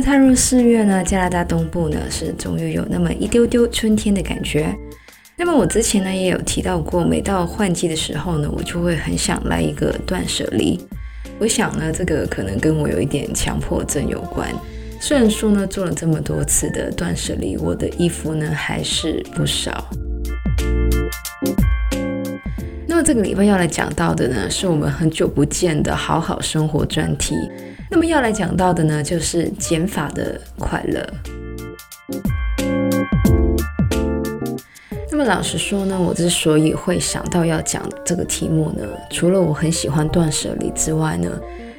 踏入四月呢，加拿大东部呢是终于有那么一丢丢春天的感觉。那么我之前呢也有提到过，每到换季的时候呢，我就会很想来一个断舍离。我想呢，这个可能跟我有一点强迫症有关。虽然说呢，做了这么多次的断舍离，我的衣服呢还是不少。那么这个礼拜要来讲到的呢，是我们很久不见的好好生活专题。那么要来讲到的呢，就是减法的快乐。那么老实说呢，我之所以会想到要讲这个题目呢，除了我很喜欢断舍离之外呢，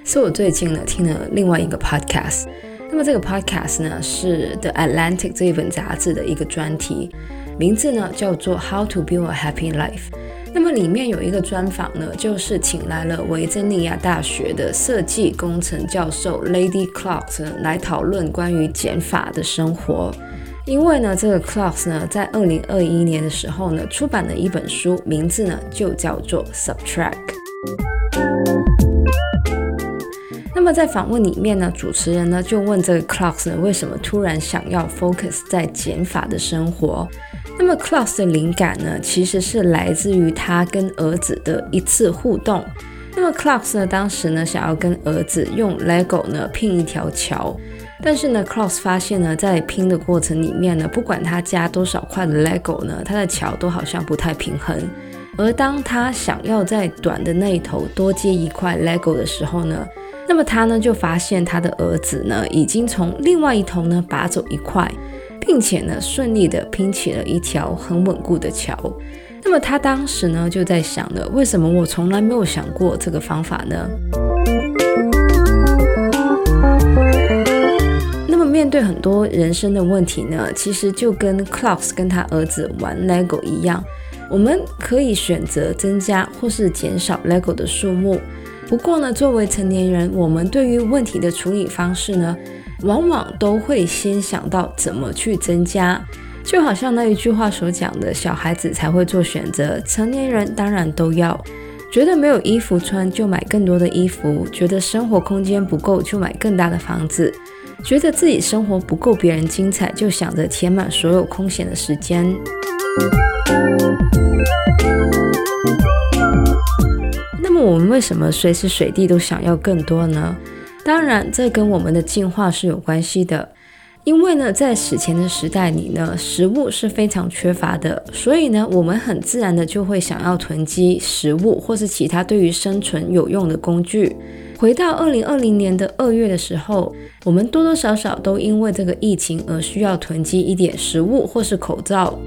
是我最近呢听了另外一个 podcast。那么这个 podcast 呢是 The Atlantic 这一本杂志的一个专题，名字呢叫做 How to Build a Happy Life。那么里面有一个专访呢，就是请来了维珍尼亚大学的设计工程教授 Lady Clarks 来讨论关于减法的生活。因为呢，这个 Clarks 呢，在二零二一年的时候呢，出版了一本书，名字呢就叫做 Subtract。那么在访问里面呢，主持人呢就问这个 Clarks 呢，为什么突然想要 focus 在减法的生活？那么 claus 的灵感呢，其实是来自于他跟儿子的一次互动。那么 claus 呢，当时呢想要跟儿子用 Lego 呢拼一条桥，但是呢 claus 发现呢，在拼的过程里面呢，不管他加多少块的 Lego 呢，他的桥都好像不太平衡。而当他想要在短的那一头多接一块 Lego 的时候呢，那么他呢就发现他的儿子呢已经从另外一头呢拔走一块。并且呢，顺利的拼起了一条很稳固的桥。那么他当时呢，就在想了，为什么我从来没有想过这个方法呢？那么面对很多人生的问题呢，其实就跟 Clarks 跟他儿子玩 Lego 一样，我们可以选择增加或是减少 Lego 的数目。不过呢，作为成年人，我们对于问题的处理方式呢，往往都会先想到怎么去增加，就好像那一句话所讲的，小孩子才会做选择，成年人当然都要。觉得没有衣服穿就买更多的衣服，觉得生活空间不够就买更大的房子，觉得自己生活不够别人精彩就想着填满所有空闲的时间。那么我们为什么随时随地都想要更多呢？当然，这跟我们的进化是有关系的，因为呢，在史前的时代里呢，食物是非常缺乏的，所以呢，我们很自然的就会想要囤积食物或是其他对于生存有用的工具。回到二零二零年的二月的时候，我们多多少少都因为这个疫情而需要囤积一点食物或是口罩。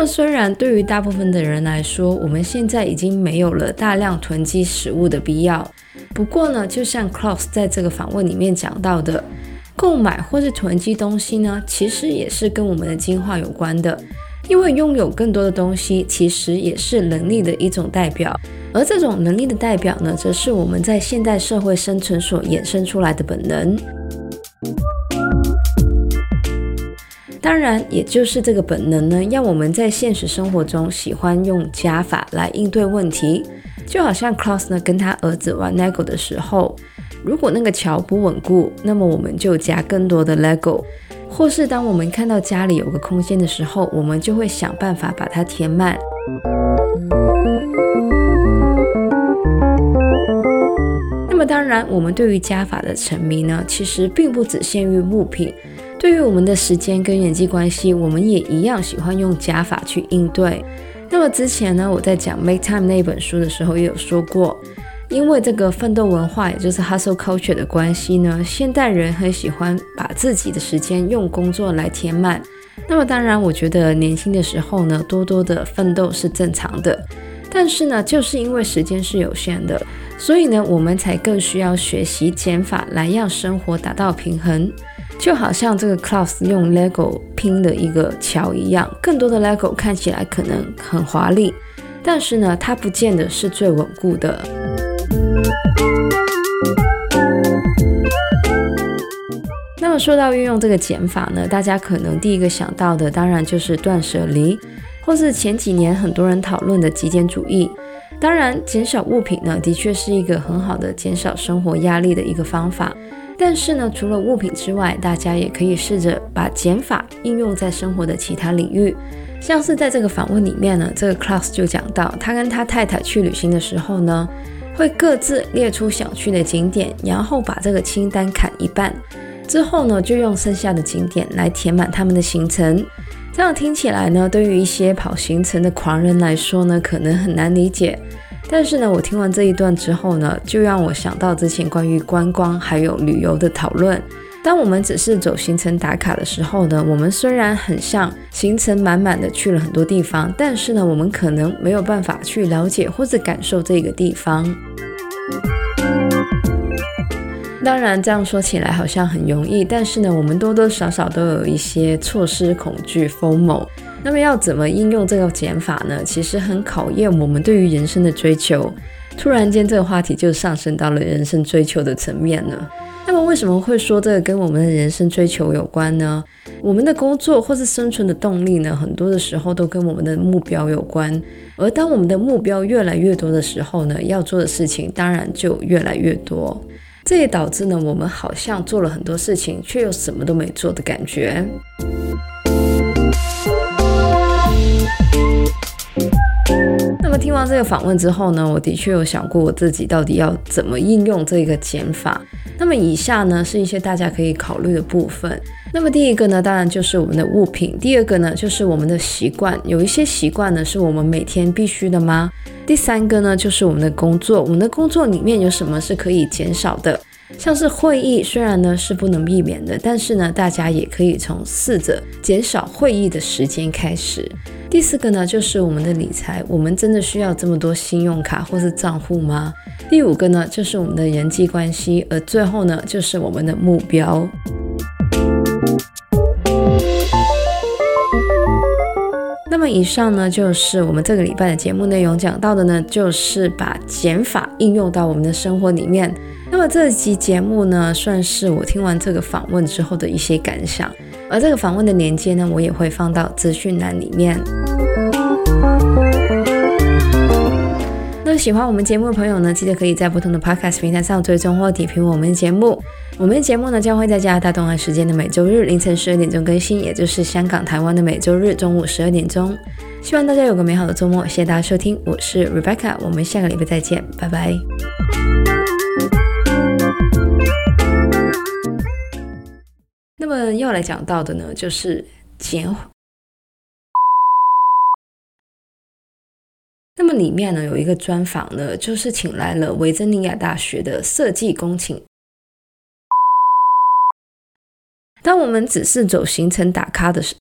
么，虽然对于大部分的人来说，我们现在已经没有了大量囤积食物的必要。不过呢，就像 Clarks 在这个访问里面讲到的，购买或是囤积东西呢，其实也是跟我们的进化有关的。因为拥有更多的东西，其实也是能力的一种代表。而这种能力的代表呢，则是我们在现代社会生存所衍生出来的本能。当然，也就是这个本能呢，让我们在现实生活中喜欢用加法来应对问题。就好像 Clarks 呢跟他儿子玩 Lego 的时候，如果那个桥不稳固，那么我们就加更多的 Lego；或是当我们看到家里有个空间的时候，我们就会想办法把它填满。那么当然，我们对于加法的沉迷呢，其实并不只限于物品。对于我们的时间跟人际关系，我们也一样喜欢用加法去应对。那么之前呢，我在讲《Make Time》那本书的时候也有说过，因为这个奋斗文化，也就是 Hustle Culture 的关系呢，现代人很喜欢把自己的时间用工作来填满。那么当然，我觉得年轻的时候呢，多多的奋斗是正常的。但是呢，就是因为时间是有限的，所以呢，我们才更需要学习减法来让生活达到平衡。就好像这个 Klaus 用 Lego 拼的一个桥一样，更多的 Lego 看起来可能很华丽，但是呢，它不见得是最稳固的。那么说到运用这个减法呢，大家可能第一个想到的，当然就是断舍离，或是前几年很多人讨论的极简主义。当然，减少物品呢，的确是一个很好的减少生活压力的一个方法。但是呢，除了物品之外，大家也可以试着把减法应用在生活的其他领域。像是在这个访问里面呢，这个 Klaus 就讲到，他跟他太太去旅行的时候呢，会各自列出想去的景点，然后把这个清单砍一半，之后呢，就用剩下的景点来填满他们的行程。这样听起来呢，对于一些跑行程的狂人来说呢，可能很难理解。但是呢，我听完这一段之后呢，就让我想到之前关于观光还有旅游的讨论。当我们只是走行程打卡的时候呢，我们虽然很像行程满满的去了很多地方，但是呢，我们可能没有办法去了解或者感受这个地方。当然，这样说起来好像很容易，但是呢，我们多多少少都有一些错失恐惧 FOMO。那么要怎么应用这个减法呢？其实很考验我们对于人生的追求。突然间，这个话题就上升到了人生追求的层面了。那么为什么会说这个跟我们的人生追求有关呢？我们的工作或是生存的动力呢，很多的时候都跟我们的目标有关。而当我们的目标越来越多的时候呢，要做的事情当然就越来越多。这也导致呢，我们好像做了很多事情，却又什么都没做的感觉。那么听完这个访问之后呢，我的确有想过我自己到底要怎么应用这个减法。那么以下呢，是一些大家可以考虑的部分。那么第一个呢，当然就是我们的物品；第二个呢，就是我们的习惯。有一些习惯呢，是我们每天必须的吗？第三个呢，就是我们的工作。我们的工作里面有什么是可以减少的？像是会议，虽然呢是不能避免的，但是呢，大家也可以从试着减少会议的时间开始。第四个呢，就是我们的理财，我们真的需要这么多信用卡或是账户吗？第五个呢，就是我们的人际关系，而最后呢，就是我们的目标。那么以上呢，就是我们这个礼拜的节目内容，讲到的呢，就是把减法应用到我们的生活里面。那么这集节目呢，算是我听完这个访问之后的一些感想。而这个访问的链接呢，我也会放到资讯栏里面。那喜欢我们节目的朋友呢，记得可以在不同的 Podcast 平台上追踪或点评我们的节目。我们的节目呢，将会在加拿大东岸时间的每周日凌晨十二点钟更新，也就是香港、台湾的每周日中午十二点钟。希望大家有个美好的周末，谢谢大家收听，我是 Rebecca，我们下个礼拜再见，拜拜。嗯要来讲到的呢，就是减。那么里面呢有一个专访呢，就是请来了维珍尼亚大学的设计工程。当我们只是走行程打卡的时，